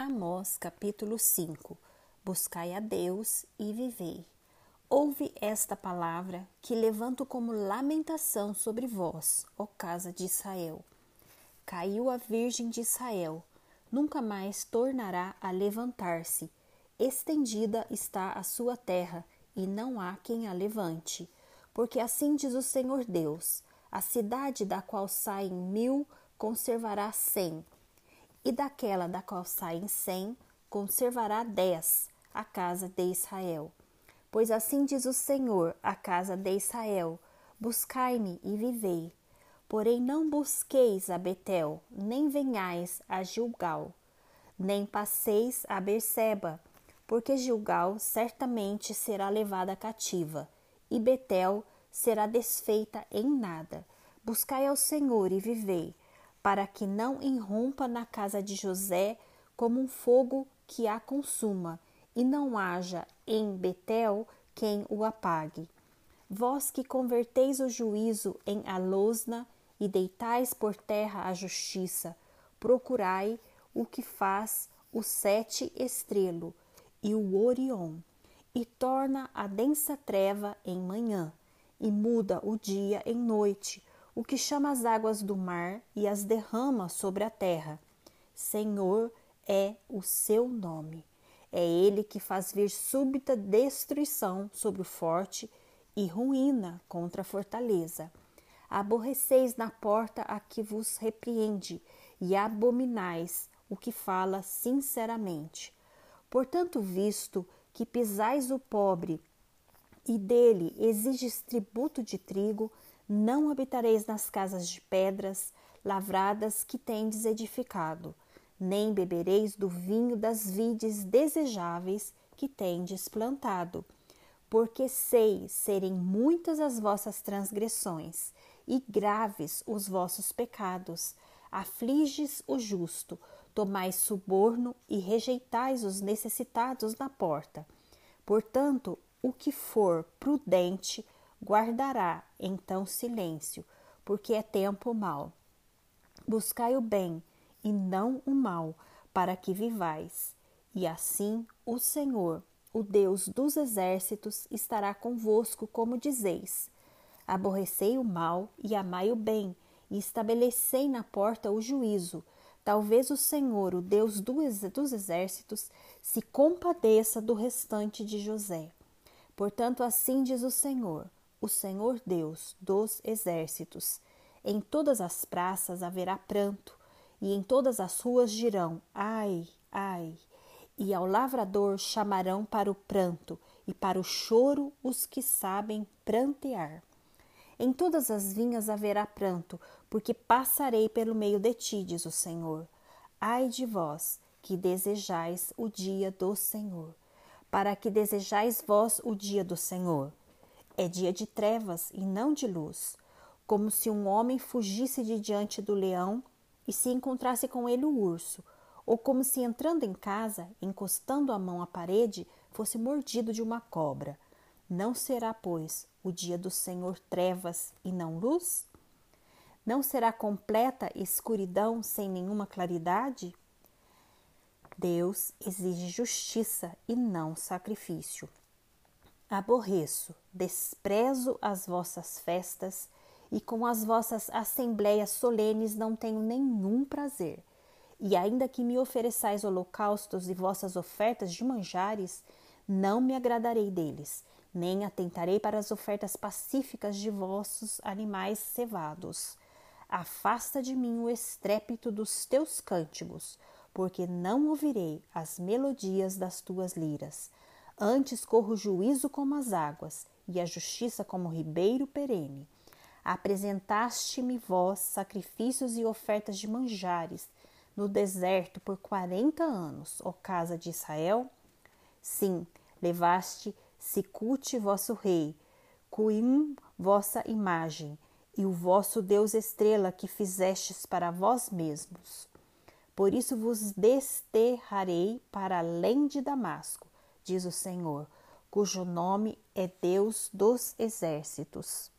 Amós capítulo 5 Buscai a Deus e vivei. Ouve esta palavra que levanto como lamentação sobre vós, ó casa de Israel. Caiu a Virgem de Israel, nunca mais tornará a levantar-se. Estendida está a sua terra, e não há quem a levante. Porque assim diz o Senhor Deus: a cidade da qual saem mil conservará cem e daquela da qual saem cem, conservará dez, a casa de Israel. Pois assim diz o Senhor, a casa de Israel: Buscai-me e vivei. Porém, não busqueis a Betel, nem venhais a Gilgal, nem passeis a Berseba, porque Gilgal certamente será levada cativa, e Betel será desfeita em nada. Buscai ao Senhor e vivei para que não irrompa na casa de José como um fogo que a consuma, e não haja em Betel quem o apague. Vós que converteis o juízo em alosna e deitais por terra a justiça, procurai o que faz o sete estrelo e o Orion, e torna a densa treva em manhã, e muda o dia em noite, o que chama as águas do mar e as derrama sobre a terra. Senhor é o seu nome. É ele que faz vir súbita destruição sobre o forte e ruína contra a fortaleza. Aborreceis na porta a que vos repreende e abominais o que fala sinceramente. Portanto, visto que pisais o pobre e dele exiges tributo de trigo, não habitareis nas casas de pedras lavradas que tendes edificado, nem bebereis do vinho das vides desejáveis que tendes plantado, porque sei serem muitas as vossas transgressões e graves os vossos pecados. Afliges o justo, tomais suborno e rejeitais os necessitados na porta. Portanto, o que for prudente, guardará então silêncio, porque é tempo mau. Buscai o bem e não o mal, para que vivais. E assim o Senhor, o Deus dos exércitos, estará convosco, como dizeis. Aborrecei o mal e amai o bem, e estabelecei na porta o juízo. Talvez o Senhor, o Deus dos exércitos, se compadeça do restante de José. Portanto, assim diz o Senhor: o Senhor Deus dos exércitos. Em todas as praças haverá pranto, e em todas as ruas dirão: Ai, ai! E ao lavrador chamarão para o pranto, e para o choro os que sabem prantear. Em todas as vinhas haverá pranto, porque passarei pelo meio de ti, diz o Senhor. Ai de vós, que desejais o dia do Senhor. Para que desejais vós o dia do Senhor? É dia de trevas e não de luz, como se um homem fugisse de diante do leão e se encontrasse com ele o urso, ou como se entrando em casa, encostando a mão à parede, fosse mordido de uma cobra. Não será, pois, o dia do Senhor trevas e não luz? Não será completa escuridão sem nenhuma claridade? Deus exige justiça e não sacrifício. Aborreço, desprezo as vossas festas e com as vossas assembleias solenes não tenho nenhum prazer. E ainda que me ofereçais holocaustos e vossas ofertas de manjares, não me agradarei deles, nem atentarei para as ofertas pacíficas de vossos animais cevados. Afasta de mim o estrépito dos teus cânticos, porque não ouvirei as melodias das tuas liras. Antes corro o juízo como as águas e a justiça como o ribeiro perene. Apresentaste-me vós sacrifícios e ofertas de manjares no deserto por quarenta anos, ó casa de Israel? Sim, levaste Sicute, vosso rei, Cuim, vossa imagem, e o vosso Deus estrela que fizestes para vós mesmos. Por isso vos desterrarei para além de Damasco diz o Senhor, cujo nome é Deus dos exércitos.